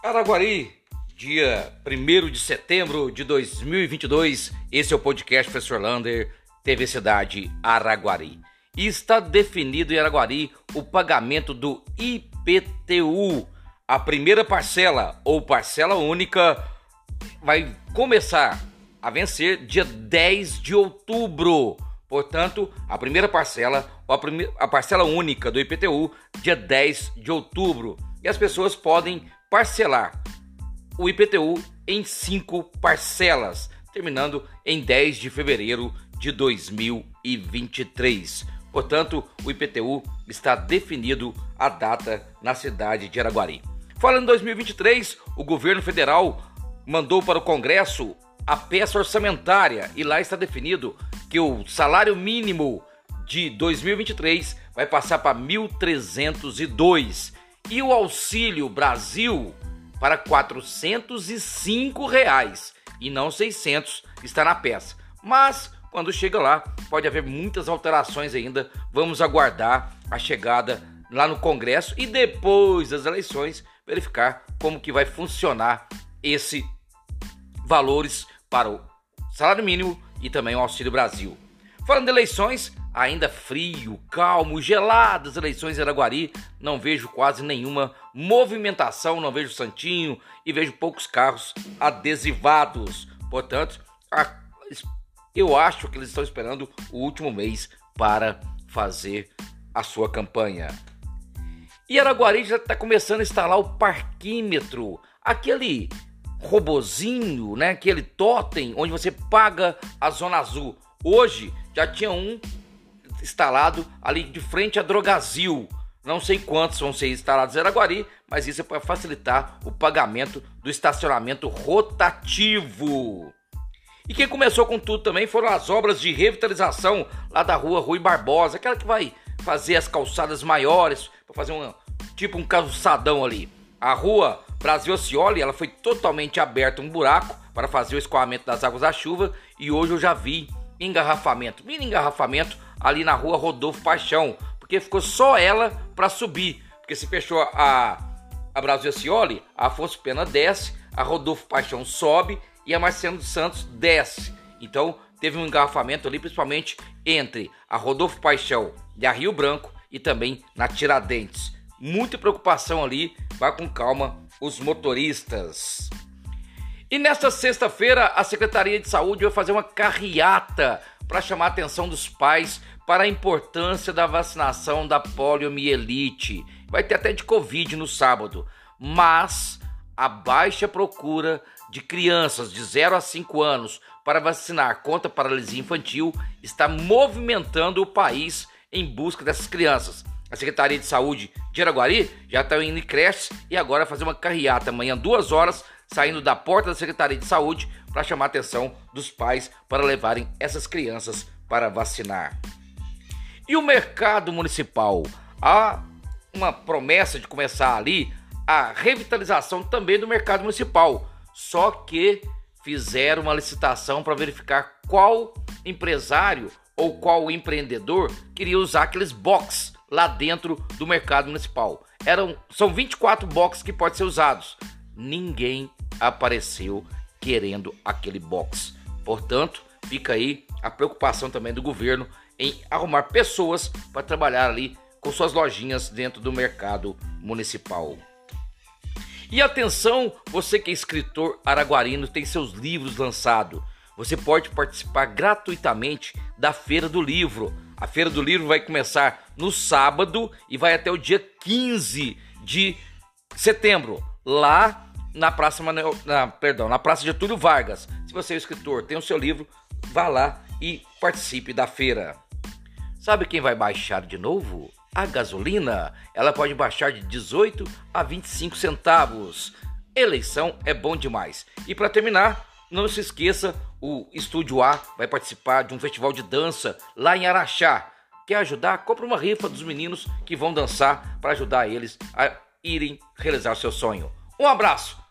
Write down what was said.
Araguari, dia 1 de setembro de 2022. Esse é o podcast Professor Lander, TV Cidade Araguari. E está definido em Araguari o pagamento do IPTU. A primeira parcela ou parcela única vai começar a vencer dia 10 de outubro. Portanto, a primeira parcela, a, a parcela única do IPTU, dia 10 de outubro. E as pessoas podem parcelar o IPTU em cinco parcelas, terminando em 10 de fevereiro de 2023. Portanto, o IPTU está definido a data na cidade de Araguari. Falando em 2023, o governo federal mandou para o Congresso a peça orçamentária e lá está definido que o salário mínimo de 2023 vai passar para 1.302 e o Auxílio Brasil para 405 reais e não 600 está na peça. Mas quando chega lá, pode haver muitas alterações ainda. Vamos aguardar a chegada lá no Congresso e depois das eleições verificar como que vai funcionar esse valores para o salário mínimo e também o Auxílio Brasil. Falando de eleições, ainda frio, calmo, geladas eleições em Araguari, não vejo quase nenhuma movimentação, não vejo Santinho e vejo poucos carros adesivados. Portanto, a, eu acho que eles estão esperando o último mês para fazer a sua campanha. E Araguari já está começando a instalar o parquímetro, aquele robozinho, né? Aquele totem onde você paga a zona azul. Hoje já tinha um instalado ali de frente a Drogazil. Não sei quantos vão ser instalados em Araguari, mas isso é para facilitar o pagamento do estacionamento rotativo. E quem começou com tudo também foram as obras de revitalização lá da rua Rui Barbosa, aquela que vai fazer as calçadas maiores, para fazer um tipo um calçadão ali. A rua Brasil Cioli, ela foi totalmente aberta um buraco para fazer o escoamento das águas da chuva e hoje eu já vi engarrafamento, mini engarrafamento ali na rua Rodolfo Paixão, porque ficou só ela para subir, porque se fechou a, a Brasil Cioli, a Afonso Pena desce, a Rodolfo Paixão sobe e a Marciano Santos desce. Então teve um engarrafamento ali, principalmente entre a Rodolfo Paixão e a Rio Branco e também na Tiradentes. Muita preocupação ali, vá com calma os motoristas. E nesta sexta-feira, a Secretaria de Saúde vai fazer uma carreata para chamar a atenção dos pais para a importância da vacinação da poliomielite. Vai ter até de Covid no sábado, mas a baixa procura de crianças de 0 a 5 anos para vacinar contra a paralisia infantil está movimentando o país em busca dessas crianças. A Secretaria de Saúde de Araguari já está indo em creche e agora fazer uma carreata amanhã, duas horas, saindo da porta da Secretaria de Saúde para chamar a atenção dos pais para levarem essas crianças para vacinar. E o mercado municipal? Há uma promessa de começar ali a revitalização também do mercado municipal, só que fizeram uma licitação para verificar qual empresário ou qual empreendedor queria usar aqueles box lá dentro do mercado municipal. Eram, são 24 boxes que podem ser usados. Ninguém apareceu querendo aquele box. Portanto, fica aí a preocupação também do governo em arrumar pessoas para trabalhar ali com suas lojinhas dentro do mercado municipal. E atenção, você que é escritor araguarino, tem seus livros lançados. Você pode participar gratuitamente da Feira do Livro. A Feira do Livro vai começar no sábado e vai até o dia 15 de setembro, lá na Praça Manuel, na, perdão, na Praça Getúlio Vargas. Se você é escritor, tem o seu livro, vá lá e participe da feira. Sabe quem vai baixar de novo? A gasolina. Ela pode baixar de 18 a 25 centavos. Eleição é bom demais. E para terminar, não se esqueça, o Estúdio A vai participar de um festival de dança lá em Araxá. Quer ajudar? Compre uma rifa dos meninos que vão dançar para ajudar eles a irem realizar seu sonho. Um abraço